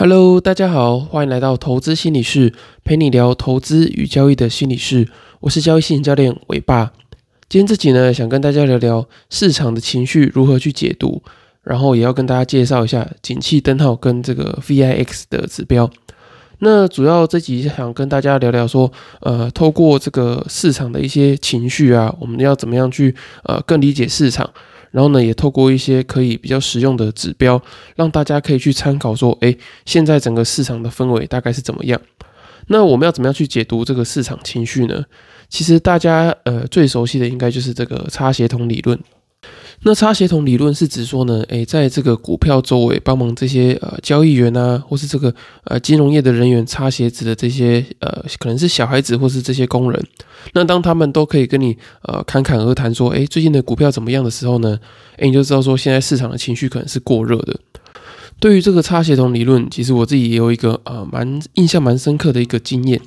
Hello，大家好，欢迎来到投资心理室，陪你聊投资与交易的心理室。我是交易心理教练伟爸。今天这集呢，想跟大家聊聊市场的情绪如何去解读，然后也要跟大家介绍一下景气灯号跟这个 VIX 的指标。那主要这集想跟大家聊聊说，呃，透过这个市场的一些情绪啊，我们要怎么样去呃更理解市场。然后呢，也透过一些可以比较实用的指标，让大家可以去参考，说，诶，现在整个市场的氛围大概是怎么样？那我们要怎么样去解读这个市场情绪呢？其实大家呃最熟悉的应该就是这个差协同理论。那差协同理论是指说呢，诶，在这个股票周围帮忙这些呃交易员啊，或是这个呃金融业的人员擦鞋子的这些呃，可能是小孩子或是这些工人，那当他们都可以跟你呃侃侃而谈说，诶，最近的股票怎么样的时候呢，诶，你就知道说现在市场的情绪可能是过热的。对于这个差协同理论，其实我自己也有一个呃蛮印象蛮深刻的一个经验，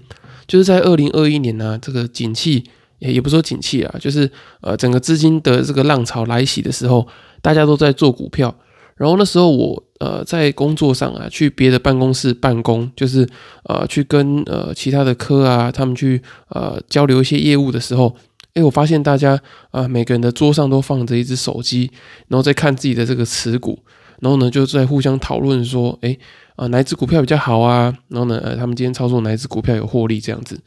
就是在二零二一年呢，这个景气。也也不说景气啊，就是呃整个资金的这个浪潮来袭的时候，大家都在做股票。然后那时候我呃在工作上啊，去别的办公室办公，就是呃去跟呃其他的科啊他们去呃交流一些业务的时候，诶，我发现大家啊每个人的桌上都放着一只手机，然后在看自己的这个持股，然后呢就在互相讨论说，诶啊哪一只股票比较好啊？然后呢呃他们今天操作哪一只股票有获利这样子。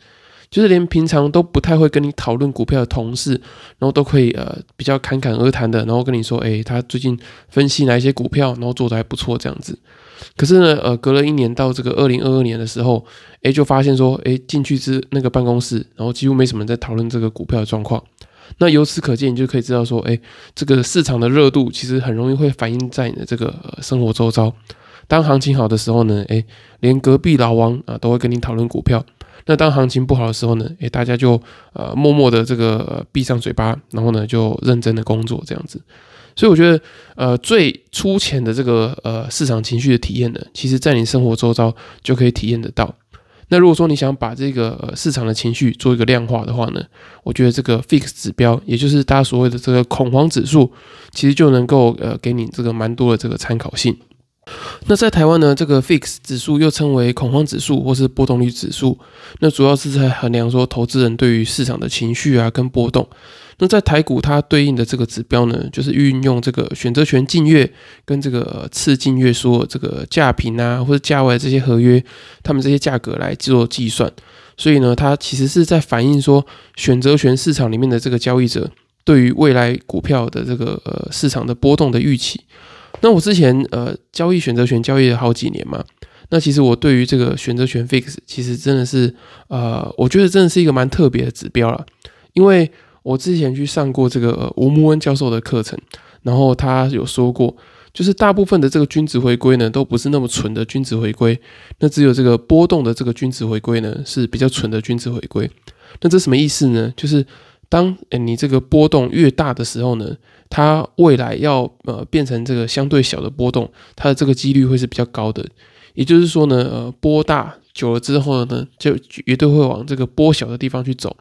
就是连平常都不太会跟你讨论股票的同事，然后都可以呃比较侃侃而谈的，然后跟你说，哎，他最近分析哪一些股票，然后做的还不错这样子。可是呢，呃，隔了一年到这个二零二二年的时候，哎，就发现说，哎，进去之那个办公室，然后几乎没什么人在讨论这个股票的状况。那由此可见，你就可以知道说，哎，这个市场的热度其实很容易会反映在你的这个生活周遭。当行情好的时候呢，哎，连隔壁老王啊都会跟你讨论股票。那当行情不好的时候呢，诶，大家就呃默默的这个闭上嘴巴，然后呢就认真的工作这样子。所以我觉得，呃，最粗浅的这个呃市场情绪的体验呢，其实在你生活周遭就可以体验得到。那如果说你想把这个市场的情绪做一个量化的话呢，我觉得这个 fix 指标，也就是大家所谓的这个恐慌指数，其实就能够呃给你这个蛮多的这个参考性。那在台湾呢，这个 fix 指数又称为恐慌指数或是波动率指数，那主要是在衡量说投资人对于市场的情绪啊跟波动。那在台股它对应的这个指标呢，就是运用这个选择权净月跟这个次净月说这个价平啊或者价外这些合约，他们这些价格来做计算。所以呢，它其实是在反映说选择权市场里面的这个交易者对于未来股票的这个呃市场的波动的预期。那我之前呃交易选择权交易了好几年嘛，那其实我对于这个选择权 fix 其实真的是呃，我觉得真的是一个蛮特别的指标了，因为我之前去上过这个吴木恩教授的课程，然后他有说过，就是大部分的这个均值回归呢都不是那么纯的均值回归，那只有这个波动的这个均值回归呢是比较纯的均值回归。那这什么意思呢？就是当你这个波动越大的时候呢？它未来要呃变成这个相对小的波动，它的这个几率会是比较高的。也就是说呢，呃波大久了之后呢，就绝对会往这个波小的地方去走。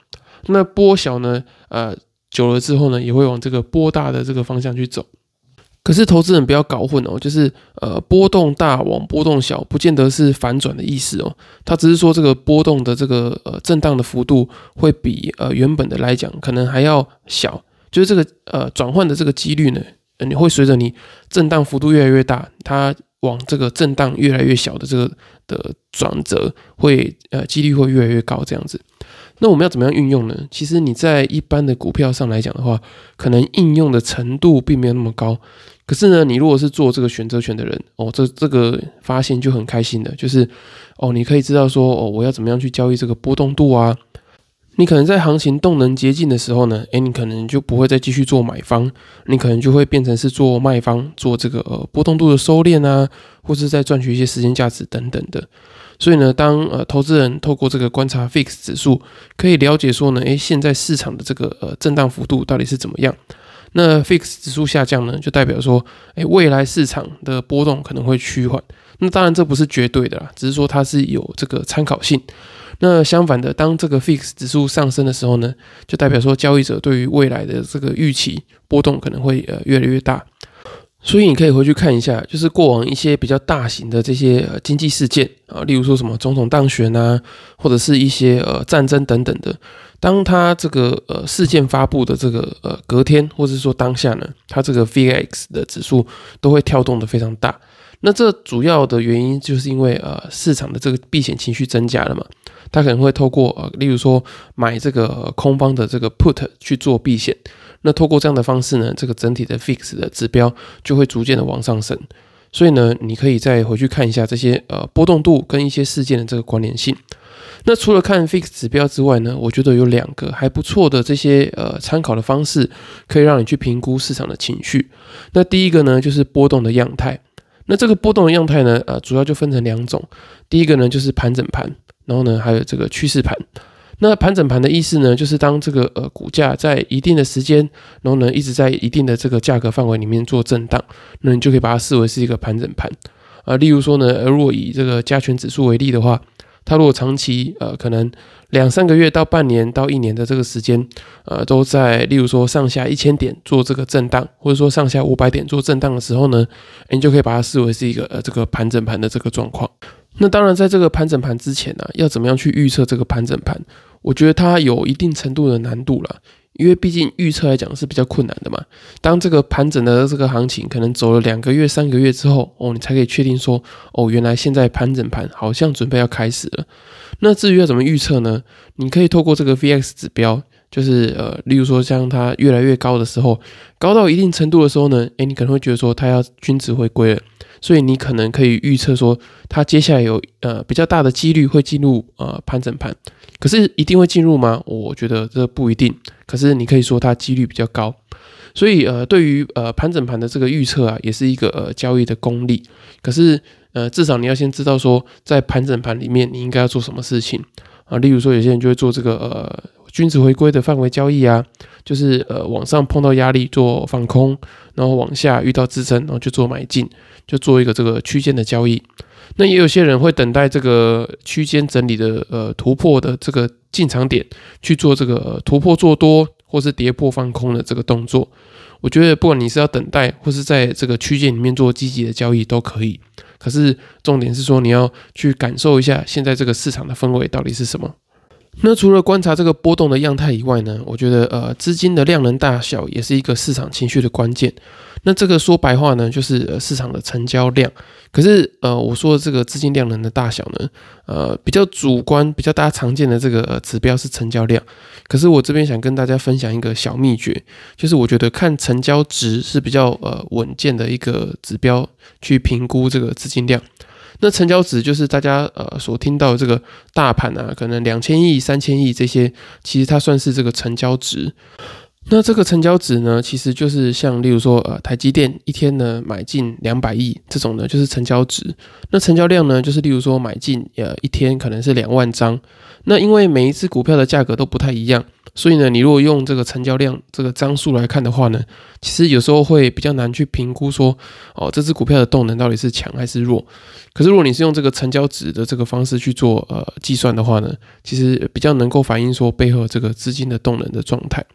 那波小呢，呃久了之后呢，也会往这个波大的这个方向去走。可是投资人不要搞混哦，就是呃波动大往波动小，不见得是反转的意思哦。它只是说这个波动的这个呃震荡的幅度会比呃原本的来讲可能还要小。就是这个呃转换的这个几率呢，你会随着你震荡幅度越来越大，它往这个震荡越来越小的这个的转折会呃几率会越来越高这样子。那我们要怎么样运用呢？其实你在一般的股票上来讲的话，可能应用的程度并没有那么高。可是呢，你如果是做这个选择权的人哦，这这个发现就很开心的，就是哦，你可以知道说哦，我要怎么样去交易这个波动度啊。你可能在行情动能接近的时候呢，诶，你可能就不会再继续做买方，你可能就会变成是做卖方，做这个呃波动度的收敛啊，或是在赚取一些时间价值等等的。所以呢，当呃投资人透过这个观察 fix 指数，可以了解说呢，诶，现在市场的这个呃震荡幅度到底是怎么样？那 fix 指数下降呢，就代表说，诶，未来市场的波动可能会趋缓。那当然这不是绝对的啦，只是说它是有这个参考性。那相反的，当这个 fix 指数上升的时候呢，就代表说交易者对于未来的这个预期波动可能会呃越来越大。所以你可以回去看一下，就是过往一些比较大型的这些呃经济事件啊，例如说什么总统当选啊，或者是一些呃战争等等的。当它这个呃事件发布的这个呃隔天，或者说当下呢，它这个 VIX 的指数都会跳动的非常大。那这主要的原因就是因为呃市场的这个避险情绪增加了嘛，它可能会透过呃例如说买这个空方的这个 put 去做避险。那透过这样的方式呢，这个整体的 fix 的指标就会逐渐的往上升。所以呢，你可以再回去看一下这些呃波动度跟一些事件的这个关联性。那除了看 fix 指标之外呢，我觉得有两个还不错的这些呃参考的方式，可以让你去评估市场的情绪。那第一个呢，就是波动的样态。那这个波动的样态呢，呃，主要就分成两种。第一个呢，就是盘整盘，然后呢，还有这个趋势盘。那盘整盘的意思呢，就是当这个呃股价在一定的时间，然后呢一直在一定的这个价格范围里面做震荡，那你就可以把它视为是一个盘整盘啊。例如说呢，如果以这个加权指数为例的话，它如果长期呃可能两三个月到半年到一年的这个时间，呃都在例如说上下一千点做这个震荡，或者说上下五百点做震荡的时候呢，你就可以把它视为是一个呃这个盘整盘的这个状况。那当然，在这个盘整盘之前呢，要怎么样去预测这个盘整盘？我觉得它有一定程度的难度了，因为毕竟预测来讲是比较困难的嘛。当这个盘整的这个行情可能走了两个月、三个月之后，哦，你才可以确定说，哦，原来现在盘整盘好像准备要开始了。那至于要怎么预测呢？你可以透过这个 VX 指标，就是呃，例如说像它越来越高的时候，高到一定程度的时候呢，诶，你可能会觉得说它要均值回归了。所以你可能可以预测说，它接下来有呃比较大的几率会进入呃盘整盘，可是一定会进入吗？我觉得这不一定。可是你可以说它几率比较高。所以呃对于呃盘整盘的这个预测啊，也是一个呃交易的功力。可是呃至少你要先知道说，在盘整盘里面你应该要做什么事情啊。例如说有些人就会做这个呃均值回归的范围交易啊，就是呃往上碰到压力做放空，然后往下遇到支撑，然后就做买进。就做一个这个区间的交易，那也有些人会等待这个区间整理的呃突破的这个进场点去做这个突破做多或是跌破放空的这个动作。我觉得不管你是要等待或是在这个区间里面做积极的交易都可以，可是重点是说你要去感受一下现在这个市场的氛围到底是什么。那除了观察这个波动的样态以外呢，我觉得呃资金的量能大小也是一个市场情绪的关键。那这个说白话呢，就是呃市场的成交量。可是呃我说的这个资金量能的大小呢，呃比较主观、比较大家常见的这个指标是成交量。可是我这边想跟大家分享一个小秘诀，就是我觉得看成交值是比较呃稳健的一个指标，去评估这个资金量。那成交值就是大家呃所听到这个大盘啊，可能两千亿、三千亿这些，其实它算是这个成交值。那这个成交值呢，其实就是像例如说呃台积电一天呢买进两百亿这种呢，就是成交值。那成交量呢，就是例如说买进呃一天可能是两万张。那因为每一只股票的价格都不太一样。所以呢，你如果用这个成交量这个张数来看的话呢，其实有时候会比较难去评估说，哦，这只股票的动能到底是强还是弱。可是如果你是用这个成交值的这个方式去做呃计算的话呢，其实比较能够反映说背后这个资金的动能的状态。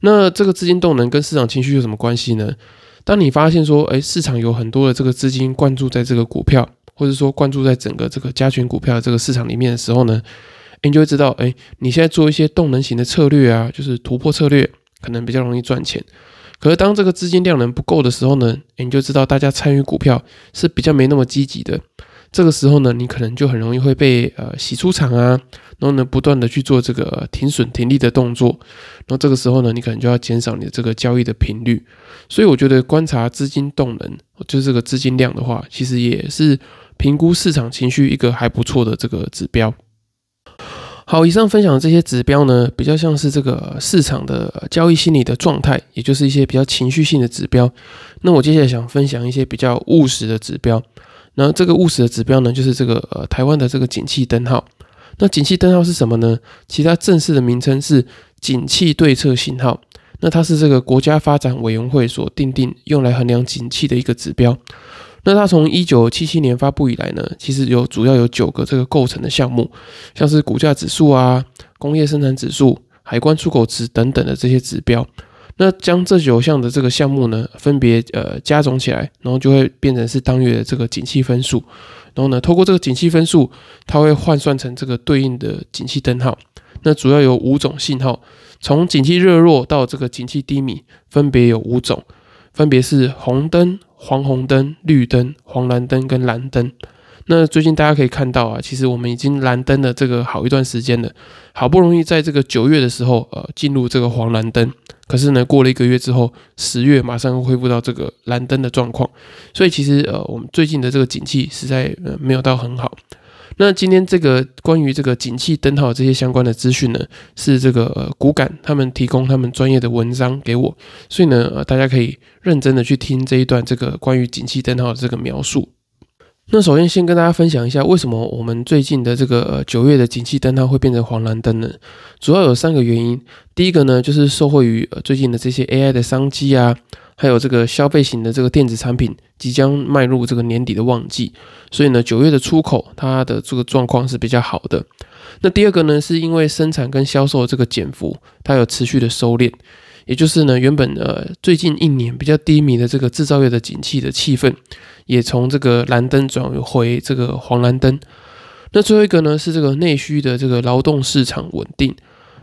那这个资金动能跟市场情绪有什么关系呢？当你发现说，哎，市场有很多的这个资金灌注在这个股票，或者说灌注在整个这个加权股票这个市场里面的时候呢？你就会知道，哎，你现在做一些动能型的策略啊，就是突破策略，可能比较容易赚钱。可是当这个资金量能不够的时候呢，你就知道大家参与股票是比较没那么积极的。这个时候呢，你可能就很容易会被呃洗出场啊，然后呢不断的去做这个停损停利的动作。然后这个时候呢，你可能就要减少你的这个交易的频率。所以我觉得观察资金动能，就是这个资金量的话，其实也是评估市场情绪一个还不错的这个指标。好，以上分享的这些指标呢，比较像是这个市场的交易心理的状态，也就是一些比较情绪性的指标。那我接下来想分享一些比较务实的指标。那这个务实的指标呢，就是这个呃台湾的这个景气灯号。那景气灯号是什么呢？其他正式的名称是景气对策信号。那它是这个国家发展委员会所定定用来衡量景气的一个指标。那它从一九七七年发布以来呢，其实有主要有九个这个构成的项目，像是股价指数啊、工业生产指数、海关出口值等等的这些指标。那将这九项的这个项目呢，分别呃加总起来，然后就会变成是当月的这个景气分数。然后呢，透过这个景气分数，它会换算成这个对应的景气灯号。那主要有五种信号，从景气热弱到这个景气低迷，分别有五种，分别是红灯、黄红灯、绿灯、黄蓝灯跟蓝灯。那最近大家可以看到啊，其实我们已经蓝灯了这个好一段时间了，好不容易在这个九月的时候，呃，进入这个黄蓝灯，可是呢，过了一个月之后，十月马上恢复到这个蓝灯的状况，所以其实呃，我们最近的这个景气实在呃没有到很好。那今天这个关于这个景气灯号这些相关的资讯呢，是这个呃骨感他们提供他们专业的文章给我，所以呢，呃，大家可以认真的去听这一段这个关于景气灯号的这个描述。那首先先跟大家分享一下，为什么我们最近的这个九月的景气灯它会变成黄蓝灯呢？主要有三个原因。第一个呢，就是受惠于最近的这些 AI 的商机啊，还有这个消费型的这个电子产品即将迈入这个年底的旺季，所以呢，九月的出口它的这个状况是比较好的。那第二个呢，是因为生产跟销售这个减幅它有持续的收敛。也就是呢，原本呃最近一年比较低迷的这个制造业的景气的气氛，也从这个蓝灯转回这个黄蓝灯。那最后一个呢是这个内需的这个劳动市场稳定。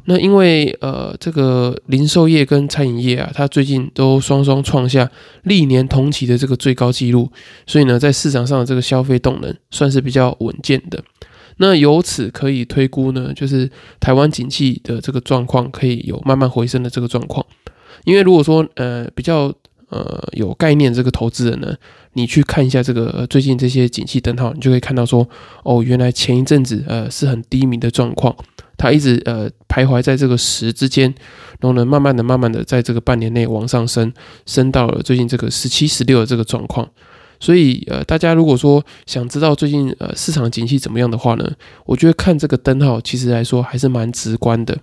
那因为呃这个零售业跟餐饮业啊，它最近都双双创下历年同期的这个最高纪录，所以呢在市场上的这个消费动能算是比较稳健的。那由此可以推估呢，就是台湾景气的这个状况可以有慢慢回升的这个状况。因为如果说呃比较呃有概念这个投资人呢，你去看一下这个最近这些景气灯号，你就可以看到说，哦，原来前一阵子呃是很低迷的状况，它一直呃徘徊在这个十之间，然后呢慢慢的慢慢的在这个半年内往上升，升到了最近这个十七十六的这个状况。所以，呃，大家如果说想知道最近呃市场景气怎么样的话呢，我觉得看这个灯号其实来说还是蛮直观的。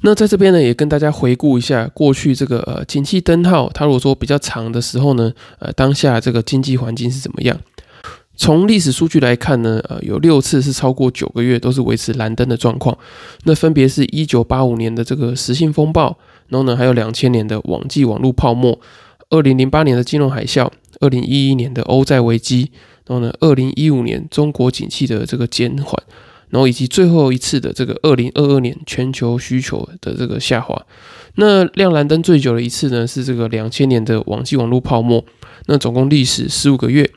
那在这边呢，也跟大家回顾一下过去这个呃景气灯号，它如果说比较长的时候呢，呃，当下这个经济环境是怎么样？从历史数据来看呢，呃，有六次是超过九个月都是维持蓝灯的状况。那分别是一九八五年的这个实性风暴，然后呢，还有两千年的网际网络泡沫，二零零八年的金融海啸。二零一一年的欧债危机，然后呢，二零一五年中国景气的这个减缓，然后以及最后一次的这个二零二二年全球需求的这个下滑。那亮蓝灯最久的一次呢，是这个两千年的网际网络泡沫，那总共历时十五个月。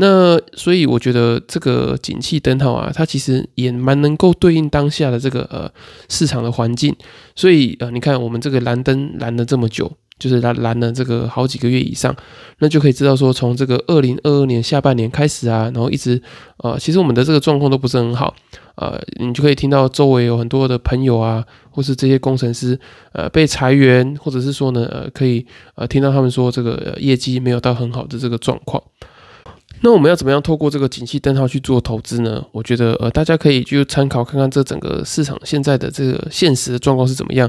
那所以我觉得这个景气灯号啊，它其实也蛮能够对应当下的这个呃市场的环境。所以呃，你看我们这个蓝灯蓝了这么久。就是它蓝了这个好几个月以上，那就可以知道说，从这个二零二二年下半年开始啊，然后一直呃，其实我们的这个状况都不是很好，呃，你就可以听到周围有很多的朋友啊，或是这些工程师呃被裁员，或者是说呢，呃，可以呃听到他们说这个业绩没有到很好的这个状况。那我们要怎么样透过这个景气灯号去做投资呢？我觉得呃，大家可以就参考看看这整个市场现在的这个现实的状况是怎么样。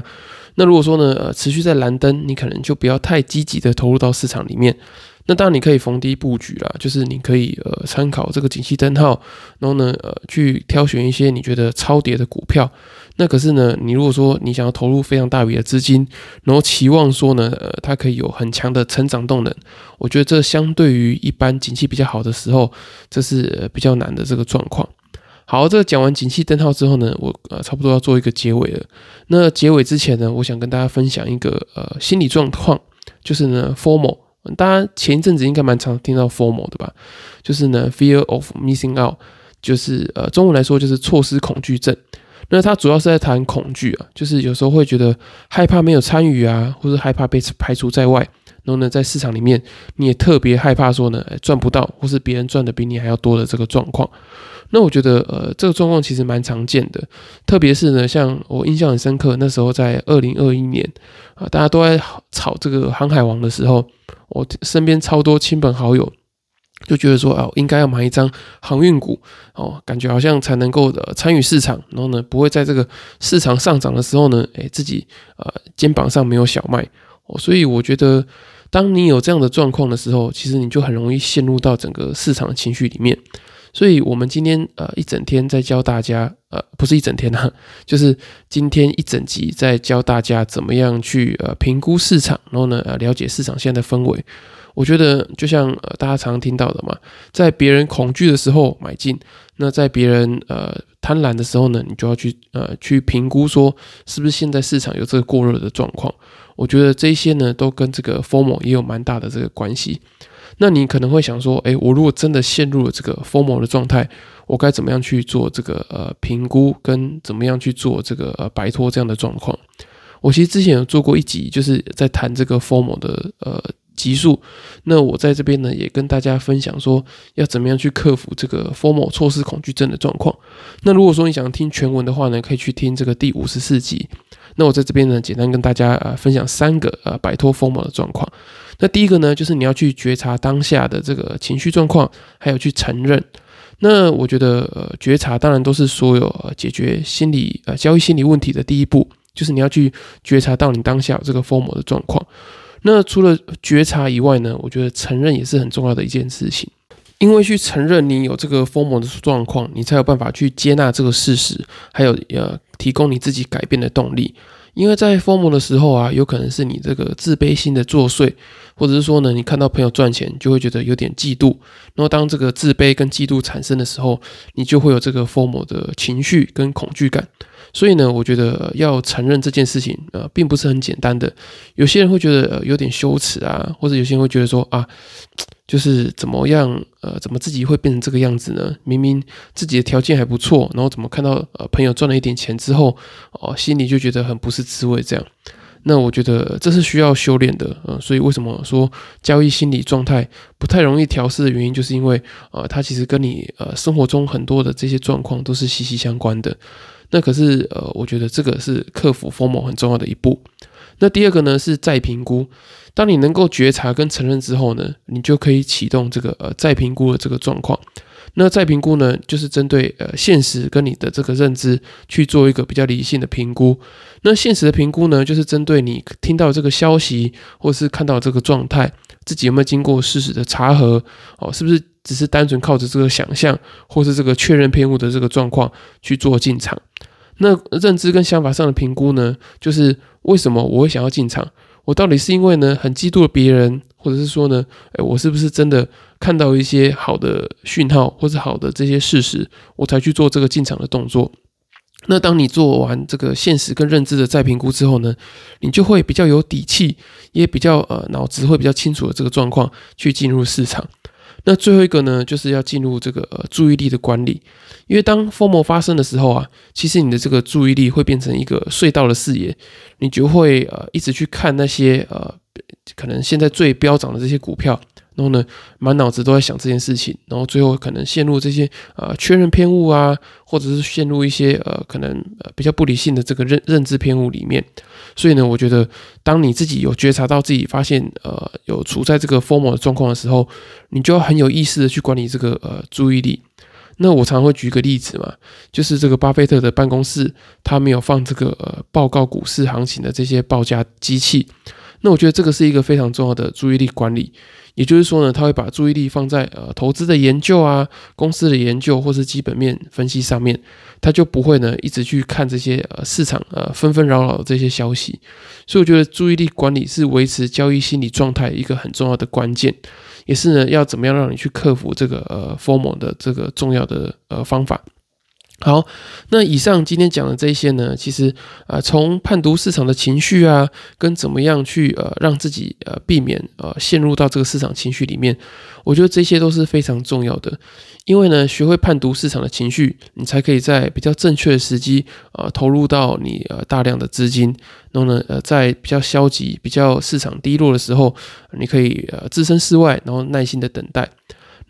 那如果说呢，呃，持续在蓝灯，你可能就不要太积极的投入到市场里面。那当然你可以逢低布局啦，就是你可以呃参考这个景气灯号，然后呢，呃，去挑选一些你觉得超跌的股票。那可是呢，你如果说你想要投入非常大笔的资金，然后期望说呢，呃，它可以有很强的成长动能，我觉得这相对于一般景气比较好的时候，这是比较难的这个状况。好，这个讲完景气灯号之后呢，我呃差不多要做一个结尾了。那结尾之前呢，我想跟大家分享一个呃心理状况，就是呢，formal，大家前一阵子应该蛮常听到 formal 的吧？就是呢，fear of missing out，就是呃中文来说就是错失恐惧症。那它主要是在谈恐惧啊，就是有时候会觉得害怕没有参与啊，或者害怕被排除在外。然后呢，在市场里面你也特别害怕说呢，赚不到，或是别人赚的比你还要多的这个状况。那我觉得，呃，这个状况其实蛮常见的，特别是呢，像我印象很深刻，那时候在二零二一年啊，大家都在炒这个航海王的时候，我身边超多亲朋好友就觉得说，哦，应该要买一张航运股，哦，感觉好像才能够呃参与市场，然后呢，不会在这个市场上涨的时候呢，哎，自己呃肩膀上没有小麦，哦，所以我觉得，当你有这样的状况的时候，其实你就很容易陷入到整个市场的情绪里面。所以，我们今天呃一整天在教大家，呃，不是一整天啊，就是今天一整集在教大家怎么样去呃评估市场，然后呢呃了解市场现在的氛围。我觉得就像呃大家常听到的嘛，在别人恐惧的时候买进，那在别人呃贪婪的时候呢，你就要去呃去评估说是不是现在市场有这个过热的状况。我觉得这些呢都跟这个 formal 也有蛮大的这个关系。那你可能会想说，诶，我如果真的陷入了这个 formal 的状态，我该怎么样去做这个呃评估，跟怎么样去做这个呃摆脱这样的状况？我其实之前有做过一集，就是在谈这个 formal 的呃。级数，那我在这边呢，也跟大家分享说，要怎么样去克服这个 formal 错失恐惧症的状况。那如果说你想听全文的话呢，可以去听这个第五十四集。那我在这边呢，简单跟大家呃分享三个呃摆脱疯魔的状况。那第一个呢，就是你要去觉察当下的这个情绪状况，还有去承认。那我觉得呃觉察当然都是所有呃解决心理呃交易心理问题的第一步，就是你要去觉察到你当下有这个疯魔的状况。那除了觉察以外呢，我觉得承认也是很重要的一件事情，因为去承认你有这个疯魔的状况，你才有办法去接纳这个事实，还有呃提供你自己改变的动力。因为在疯魔的时候啊，有可能是你这个自卑心的作祟，或者是说呢，你看到朋友赚钱就会觉得有点嫉妒。然后当这个自卑跟嫉妒产生的时候，你就会有这个疯魔的情绪跟恐惧感。所以呢，我觉得要承认这件事情，呃，并不是很简单的。有些人会觉得有点羞耻啊，或者有些人会觉得说啊，就是怎么样，呃，怎么自己会变成这个样子呢？明明自己的条件还不错，然后怎么看到呃朋友赚了一点钱之后，哦，心里就觉得很不是滋味这样。那我觉得这是需要修炼的，呃，所以为什么说交易心理状态不太容易调试的原因，就是因为呃，它其实跟你呃生活中很多的这些状况都是息息相关的。那可是呃，我觉得这个是克服疯魔很重要的一步。那第二个呢是再评估。当你能够觉察跟承认之后呢，你就可以启动这个呃再评估的这个状况。那再评估呢，就是针对呃现实跟你的这个认知去做一个比较理性的评估。那现实的评估呢，就是针对你听到这个消息或是看到这个状态，自己有没有经过事实的查核哦，是不是只是单纯靠着这个想象或是这个确认偏误的这个状况去做进场？那认知跟想法上的评估呢，就是为什么我会想要进场？我到底是因为呢很嫉妒别人，或者是说呢，哎，我是不是真的看到一些好的讯号或者好的这些事实，我才去做这个进场的动作？那当你做完这个现实跟认知的再评估之后呢，你就会比较有底气，也比较呃脑子会比较清楚的这个状况去进入市场。那最后一个呢，就是要进入这个呃注意力的管理，因为当疯魔发生的时候啊，其实你的这个注意力会变成一个隧道的视野，你就会呃一直去看那些呃可能现在最飙涨的这些股票。然后呢，满脑子都在想这件事情，然后最后可能陷入这些呃确认偏误啊，或者是陷入一些呃可能呃比较不理性的这个认认知偏误里面。所以呢，我觉得当你自己有觉察到自己发现呃有处在这个 formal 的状况的时候，你就要很有意识的去管理这个呃注意力。那我常会举一个例子嘛，就是这个巴菲特的办公室，他没有放这个呃报告股市行情的这些报价机器。那我觉得这个是一个非常重要的注意力管理。也就是说呢，他会把注意力放在呃投资的研究啊、公司的研究或是基本面分析上面，他就不会呢一直去看这些呃市场呃纷纷扰扰的这些消息。所以我觉得注意力管理是维持交易心理状态一个很重要的关键，也是呢要怎么样让你去克服这个呃 formal 的这个重要的呃方法。好，那以上今天讲的这些呢，其实啊，从判读市场的情绪啊，跟怎么样去呃让自己呃避免呃陷入到这个市场情绪里面，我觉得这些都是非常重要的。因为呢，学会判读市场的情绪，你才可以在比较正确的时机啊投入到你呃大量的资金，然后呢呃在比较消极、比较市场低落的时候，你可以呃置身事外，然后耐心的等待。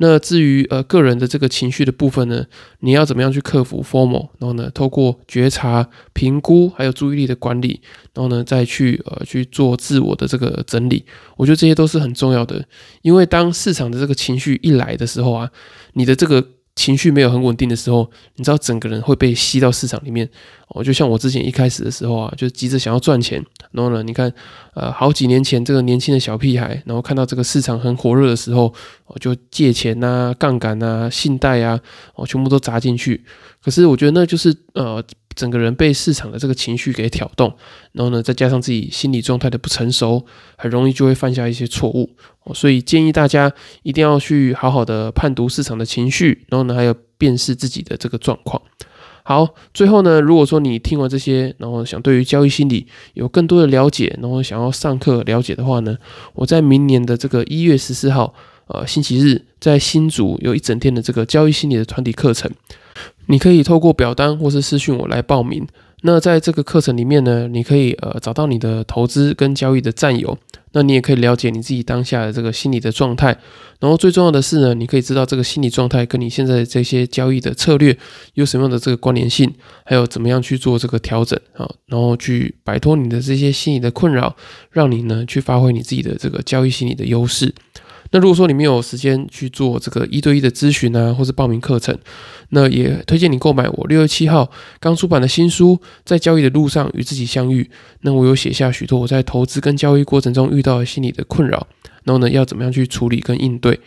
那至于呃个人的这个情绪的部分呢，你要怎么样去克服 formal？然后呢，透过觉察、评估，还有注意力的管理，然后呢，再去呃去做自我的这个整理。我觉得这些都是很重要的，因为当市场的这个情绪一来的时候啊，你的这个。情绪没有很稳定的时候，你知道整个人会被吸到市场里面哦。就像我之前一开始的时候啊，就急着想要赚钱，然后呢，你看，呃，好几年前这个年轻的小屁孩，然后看到这个市场很火热的时候，我就借钱呐、杠杆呐、信贷啊，哦，全部都砸进去。可是我觉得那就是呃。整个人被市场的这个情绪给挑动，然后呢，再加上自己心理状态的不成熟，很容易就会犯下一些错误。所以建议大家一定要去好好的判读市场的情绪，然后呢，还有辨识自己的这个状况。好，最后呢，如果说你听完这些，然后想对于交易心理有更多的了解，然后想要上课了解的话呢，我在明年的这个一月十四号，呃，星期日，在新竹有一整天的这个交易心理的团体课程。你可以透过表单或是私讯我来报名。那在这个课程里面呢，你可以呃找到你的投资跟交易的战友，那你也可以了解你自己当下的这个心理的状态。然后最重要的是呢，你可以知道这个心理状态跟你现在这些交易的策略有什么样的这个关联性，还有怎么样去做这个调整啊，然后去摆脱你的这些心理的困扰，让你呢去发挥你自己的这个交易心理的优势。那如果说你没有时间去做这个一对一的咨询啊，或是报名课程，那也推荐你购买我六月七号刚出版的新书《在交易的路上与自己相遇》。那我有写下许多我在投资跟交易过程中遇到的心理的困扰，然后呢，要怎么样去处理跟应对。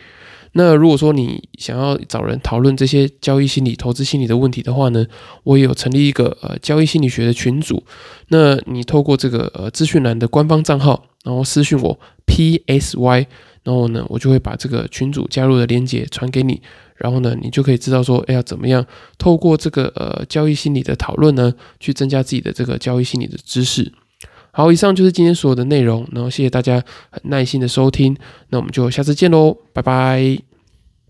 那如果说你想要找人讨论这些交易心理、投资心理的问题的话呢，我也有成立一个呃交易心理学的群组。那你透过这个呃资讯栏的官方账号，然后私信我 P S Y。然后呢，我就会把这个群主加入的链接传给你，然后呢，你就可以知道说，哎，要怎么样透过这个呃交易心理的讨论呢，去增加自己的这个交易心理的知识。好，以上就是今天所有的内容，然后谢谢大家很耐心的收听，那我们就下次见喽，拜拜。